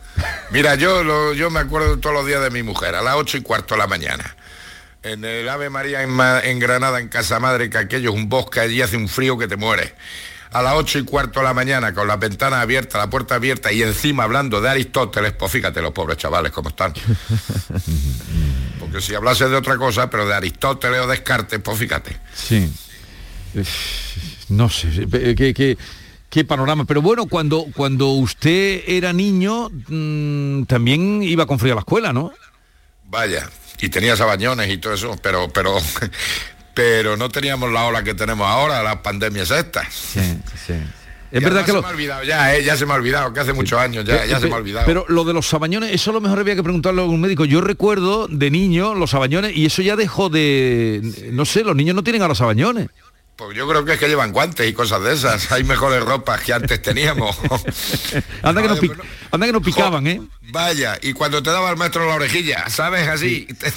Mira, yo, yo me acuerdo todos los días de mi mujer, a las ocho y cuarto de la mañana. En el Ave María en, en Granada, en Casa Madre, que aquello es un bosque, allí hace un frío que te muere a las ocho y cuarto de la mañana con la ventana abierta, la puerta abierta y encima hablando de Aristóteles, pues fíjate los pobres chavales cómo están. Porque si hablase de otra cosa, pero de Aristóteles o Descartes, pues fíjate. Sí. No sé, qué, qué, panorama. Pero bueno, cuando, cuando usted era niño, mm, también iba con frío a la escuela, ¿no? Vaya, y tenía sabañones y todo eso, pero, pero pero no teníamos la ola que tenemos ahora, las pandemias estas. Sí, sí. Es verdad que se me ha olvidado ya, eh, ya se me ha olvidado, que hace muchos años ya, ya se me ha olvidado. Pero lo de los sabañones, eso a lo mejor había que preguntarlo a un médico. Yo recuerdo de niño los sabañones y eso ya dejó de... No sé, los niños no tienen ahora sabañones. Pues yo creo que es que llevan guantes y cosas de esas. Hay mejores ropas que antes teníamos. anda, que no, anda que no picaban, ¿eh? Vaya, y cuando te daba el maestro la orejilla, ¿sabes? Así, te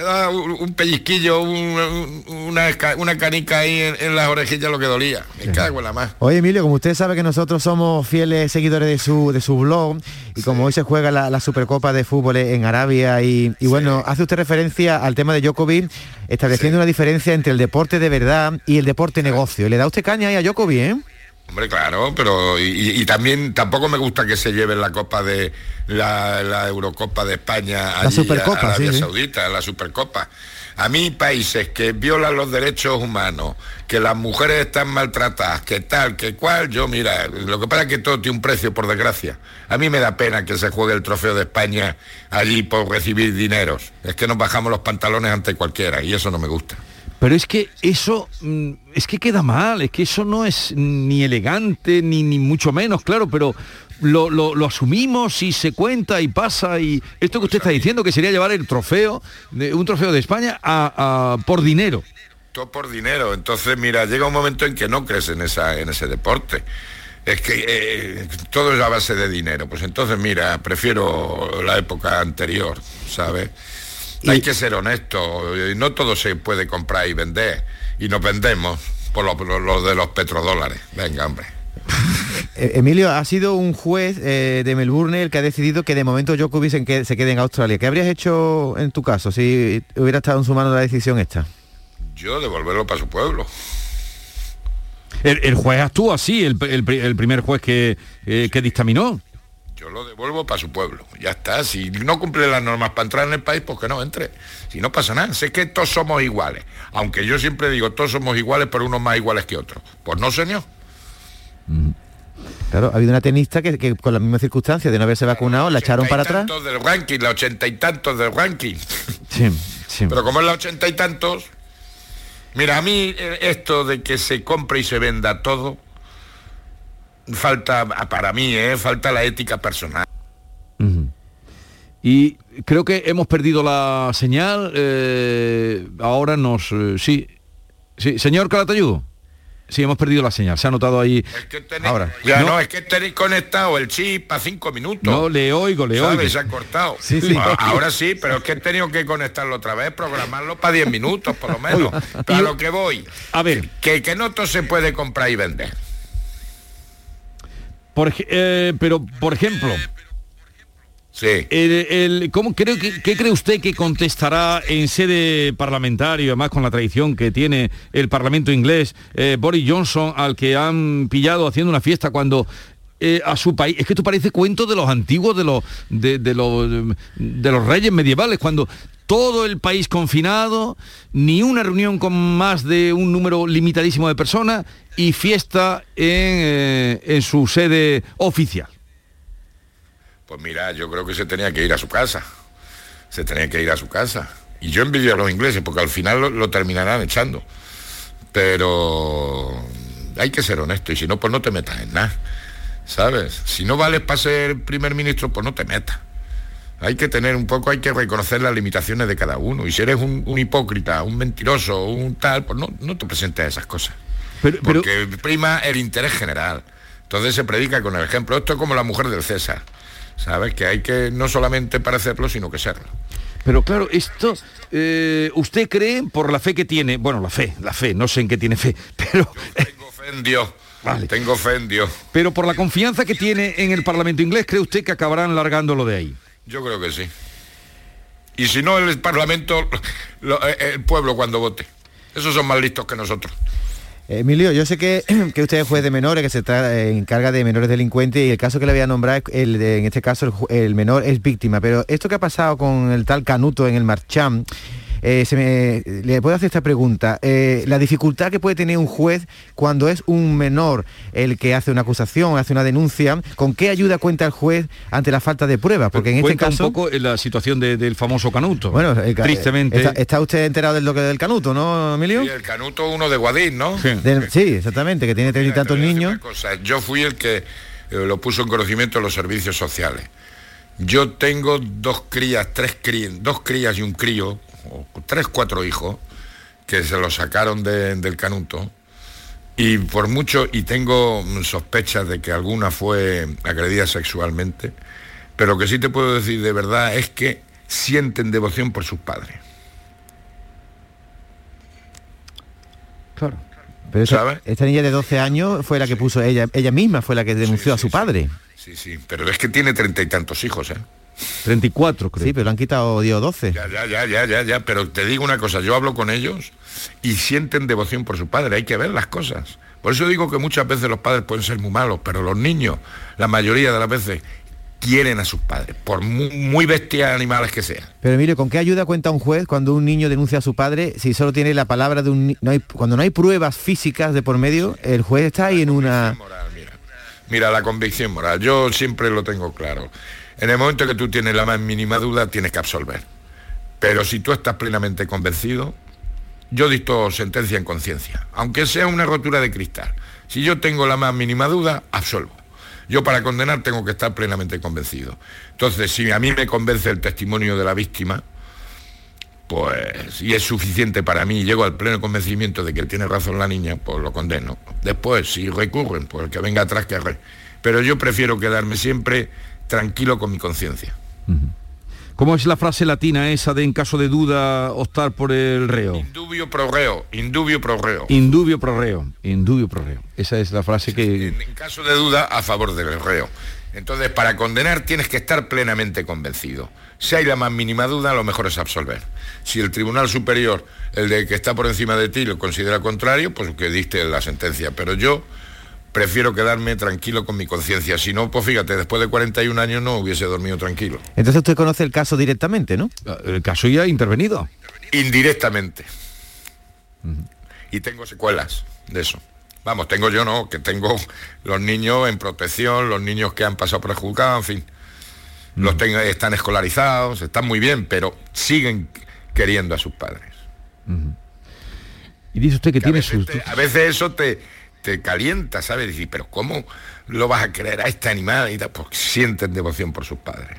da un, un pellizquillo, un- un- una, una canica ahí en, en las orejillas lo que dolía. Me cago en la más. Oye Emilio, como usted sabe que nosotros somos fieles seguidores de su, de su blog y como hoy se juega la, la Supercopa de Fútbol en Arabia y, y bueno, hace usted referencia al tema de Djokovic estableciendo una diferencia entre el deporte de verdad y el deporte negocio. ¿Le da usted caña ahí a Djokovic, eh? Hombre, claro, pero y, y- también tampoco me gusta que se lleven la Copa de la, la Eurocopa de España La allí Supercopa, a Arabia sí, sí. Saudita, la Supercopa. A mí países que violan los derechos humanos, que las mujeres están maltratadas, que tal, que cual, yo mira, lo que pasa es que todo tiene un precio, por desgracia. A mí me da pena que se juegue el trofeo de España allí por recibir dineros. Es que nos bajamos los pantalones ante cualquiera y eso no me gusta. Pero es que eso, mm, es que queda mal, es que eso no es ni elegante, ni, ni mucho menos, claro, pero lo, lo- asumimos y se cuenta y pasa y esto que usted está diciendo, que sería llevar el trofeo, de, un trofeo de España a- por dinero. todo por dinero. Entonces, mira, llega un momento en que no crees en, esa, en ese deporte. Es que eh, todo es a base de dinero. Pues entonces, mira, prefiero la época anterior, ¿sabes? Hay que ser honesto. y No todo se puede comprar y vender. Y nos vendemos por lo, de los petrodólares. Venga, hombre. Eh, Emilio, ha sido un juez eh, de Melbourne el que ha decidido que de momento Djokovic en que- se quede en Australia. ¿Qué habrías hecho en tu caso si hubiera estado en su mano la decisión esta? Yo devolverlo para su pueblo. El, el juez actúa así, el, el pri- el primer juez que, eh, que dictaminó. Yo lo devuelvo para su pueblo. Ya está. Si no cumple las normas para entrar en el país, pues que no entre. Si no pasa nada. Sé que todos somos iguales. Aunque yo siempre digo, todos somos iguales, pero unos más iguales que otros. Pues no, señor. Claro, ha habido una tenista que, que con las mismas circunstancias de no haberse vacunado la echaron para atrás. Del ranking, la ochenta y tantos del ranking. Sí, sí. Pero como es la ochenta y tantos, mira, a mí eh, esto de que se compre y se venda todo, falta, para mí, ¿eh? falta la ética personal. Y creo que hemos perdido la señal. eh, ahora nos... eh, sí, sí, señor Calatayud. Sí, hemos perdido la señal. Se ha notado ahí. Ahora. Ya no, no, es que tenéis conectado el chip para cinco minutos. no, le oigo, le ¿Sabes? oigo. Se ha cortado. Sí, sí. Bueno, ahora sí, pero es que he tenido que conectarlo otra vez, programarlo para 10 minutos por lo menos. Pero a lo que voy. A ver. Que, que no todo se puede comprar y vender. Por eh, pero, por ejemplo, Sí. el, el- ¿cómo creo que, ¿qué cree usted que contestará en sede parlamentaria, además con la tradición que tiene el Parlamento inglés, eh, Boris Johnson, al que han pillado haciendo una fiesta cuando eh, a su país, es que esto parece cuento de los antiguos, de los, de, de los, de los reyes medievales, cuando todo el país confinado, ni una reunión con más de un número limitadísimo de personas y fiesta en, eh, en su sede oficial. Pues mira, yo creo que se tenía que ir a su casa. Se tenía que ir a su casa. Y yo envidio a los ingleses porque al final lo, lo terminarán echando. Pero hay que ser honesto y si no, pues no te metas en nada. ¿Sabes? Si no vales para ser primer ministro, pues no te metas. Hay que tener un poco, hay que reconocer las limitaciones de cada uno. Y si eres un, un hipócrita, un mentiroso, un tal, pues no, no te presentes a esas cosas. Porque prima el interés general. Entonces se predica con el ejemplo. Esto es como la mujer del César. ¿Sabes? Que hay que no solamente parecerlo, sino que serlo. Pero claro, esto, eh, ¿usted cree por la fe que tiene? Bueno, la fe, la fe, no sé en qué tiene fe, pero... Tengo fe en Dios. Tengo fe en Dios. Pero por la confianza que tiene en el Parlamento inglés, ¿cree usted que acabarán largándolo de ahí? Yo creo que sí. Y si no, el Parlamento, lo- el pueblo cuando vote. Esos son más listos que nosotros. Emilio, yo sé que, que usted es juez de menores, que se eh, encarga de menores delincuentes y el caso que le voy a nombrar, el de- en este caso el, menor es víctima, pero esto que ha pasado con el tal Canuto en el Marcham, eh, se me, le puedo hacer esta pregunta. Eh, la dificultad que puede tener un juez cuando es un menor el que hace una acusación, hace una denuncia, ¿con qué ayuda cuenta el juez ante la falta de pruebas? Porque en este caso... un poco en la situación de- del famoso Canuto. Bueno, el tristemente. Está, está usted enterado lo que del Canuto, ¿no, Emilio? Y el Canuto, uno de Guadín, ¿no? Del- sí, exactamente, que tiene treinta y tantos niños. cosa. Yo fui el que eh, lo puso en conocimiento de los servicios sociales. Yo tengo dos crías, tres crías, dos crías y un crío, o tres, cuatro hijos que se los sacaron del canuto. Y por mucho, y tengo sospechas de que alguna fue agredida sexualmente, pero que sí te puedo decir de verdad es que sienten devoción por sus padres. Claro. Pero esta, esta, niña de 12 años fue la que puso ella, ella misma fue la que denunció a su padre. Sí, sí, pero es que tiene treinta y tantos hijos, ¿eh? 34, creo. Sí, pero le han quitado dio 12. Ya, ya, ya, ya, ya, ya, pero te digo una cosa, yo hablo con ellos y sienten devoción por su padre, hay que ver las cosas. Por eso digo que muchas veces los padres pueden ser muy malos, pero los niños, la mayoría de las veces, quieren a sus padres, por muy, muy bestias animales que sean. Pero mire, ¿con qué ayuda cuenta un juez cuando un niño denuncia a su padre si solo tiene la palabra de un ni- no hay cuando no hay pruebas físicas de por medio, el juez está ahí en una Mira, la convicción moral, yo siempre lo tengo claro. En el momento que tú tienes la más mínima duda, tienes que absolver. Pero si tú estás plenamente convencido, yo dicto sentencia en conciencia, aunque sea una rotura de cristal. Si yo tengo la más mínima duda, absolvo. Yo para condenar tengo que estar plenamente convencido. Entonces, si a mí me convence el testimonio de la víctima, pues, y es suficiente para mí, llego al pleno convencimiento de que tiene razón la niña, pues lo condeno. Después, si recurren, pues el que venga atrás que arre. Pero yo prefiero quedarme siempre tranquilo con mi conciencia. ¿Cómo es la frase latina esa de en caso de duda optar por el reo? Indubio pro reo, indubio pro reo. Indubio pro reo, indubio pro reo. Esa es la frase que... En caso de duda, a favor del reo. Entonces, para condenar tienes que estar plenamente convencido. Si hay la más mínima duda, lo mejor es absolver. Si el Tribunal Superior, el de que está por encima de ti, lo considera contrario, pues que diste la sentencia. Pero yo prefiero quedarme tranquilo con mi conciencia. Si no, pues fíjate, después de 41 años no hubiese dormido tranquilo. Entonces usted conoce el caso directamente, ¿no? El caso ya intervenido. Indirectamente. Y tengo secuelas de eso. Vamos, tengo yo no, que tengo los niños en protección, los niños que han pasado por el juzgado, en fin. Los tengo, están escolarizados, están muy bien, pero siguen queriendo a sus padres. Y dice usted que, tiene sus... Te- a veces eso te, te calienta, ¿sabes? Decir, pero ¿cómo lo vas a creer a este animal? Y tal? Porque sienten devoción por sus padres.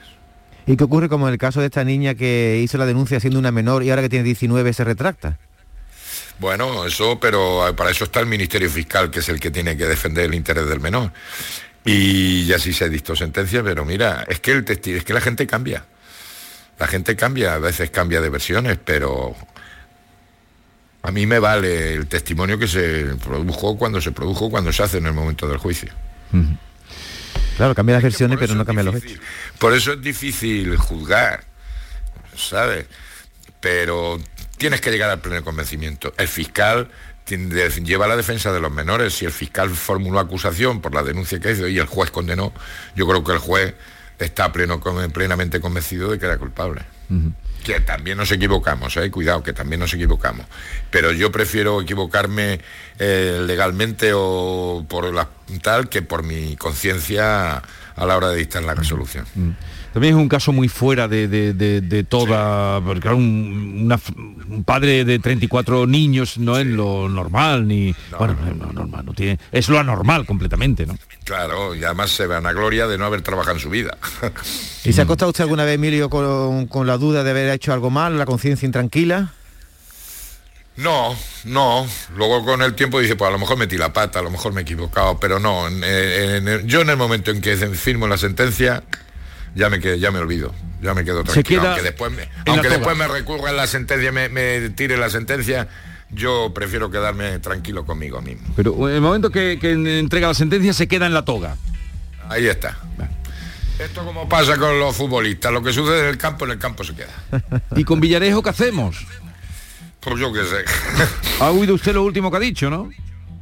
¿Y qué ocurre como en el caso de esta niña que hizo la denuncia siendo una menor y ahora que tiene 19 se retracta? Bueno, eso, pero para eso está el Ministerio Fiscal, que es el que tiene que defender el interés del menor. Y ya sí se ha dictado sentencia, pero mira, es que el testigo, es que la gente cambia. La gente cambia, a veces cambia de versiones, pero a mí me vale el testimonio que se produjo cuando se produjo, cuando se hace en el momento del juicio. Claro, cambia las versiones, pero no cambia los hechos. Por eso es difícil juzgar, ¿sabes? Pero tienes que llegar al pleno convencimiento. El fiscal lleva la defensa de los menores. Si el fiscal formuló acusación por la denuncia que hizo y el juez condenó, yo creo que el juez está pleno, plenamente convencido de que era culpable. Que también nos equivocamos, ¿eh? cuidado, que también nos equivocamos. Pero yo prefiero equivocarme eh, legalmente o por la tal que por mi conciencia a la hora de dictar la resolución. También es un caso muy fuera de, de- de- de toda... Porque claro, un, una un padre de 34 niños no es lo normal, ni... bueno, no es lo normal, no tiene, es lo anormal completamente, ¿no? Claro, y además se van a gloria de no haber trabajado en su vida. ¿Y se ha acostado usted alguna vez, Emilio, con, con la duda de haber hecho algo mal, la conciencia intranquila? No, no. Luego con el tiempo dice, pues a lo mejor metí la pata, a lo mejor me he equivocado, pero no. en- en- en- yo en el momento en que firmo la sentencia, ya me quedo, ya me olvido, ya me quedo tranquilo. aunque después me, aunque después me recurra en la sentencia, me, me tire la sentencia, yo prefiero quedarme tranquilo conmigo mismo. Pero en el momento que, que entrega la sentencia se queda en la toga. Ahí está. Esto como pasa con los futbolistas, lo que sucede en el campo, en el campo se queda. ¿Y con Villarejo qué hacemos? Pues yo qué sé. ¿Ha oído usted lo último que ha dicho, no?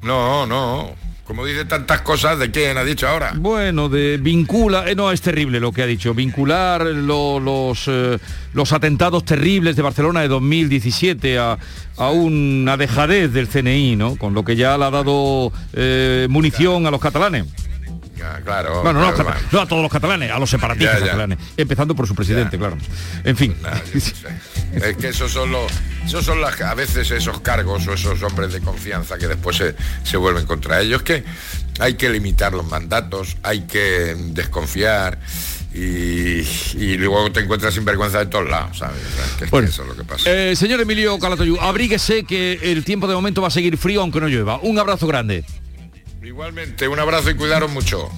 No, no. Como dice tantas cosas, ¿de quién ha dicho ahora? Bueno, de vincula, eh, no, es terrible lo que ha dicho, vincular lo- los, eh, los atentados terribles de Barcelona de 2017 a, a una dejadez del CNI, ¿no? Con lo que ya le ha dado eh, munición a los catalanes. Ah, Claro. Bueno, no, a los claro, cata- no a todos los catalanes, a los separatistas Ya, ya. catalanes, empezando por su presidente, claro. En fin. Es que esos son los, esos son las, a veces esos cargos o esos hombres de confianza que después se, se vuelven contra ellos, que hay que limitar los mandatos, hay que desconfiar y, y luego te encuentras sin vergüenza de todos lados, ¿sabes? Que que Bueno. eso es lo que pasa. Eh, señor Emilio Calatayud, abríguese que el tiempo de momento va a seguir frío aunque no llueva. Un abrazo grande. Igualmente, un abrazo y cuidaros mucho.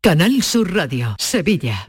Canal Sur Radio, Sevilla.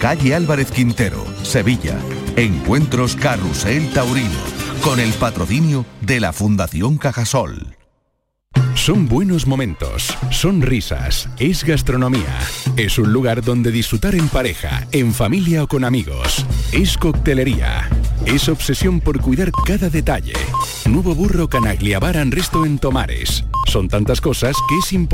Calle Álvarez Quintero, Sevilla. Encuentros Carrusel Taurino, con el patrocinio de la Fundación Cajasol. Son buenos momentos, son risas, es gastronomía. Es un lugar donde disfrutar en pareja, en familia o con amigos. Es coctelería. Es obsesión por cuidar cada detalle. Nuevo burro Canaglia Bar and Resto en Tomares. Son tantas cosas que es importante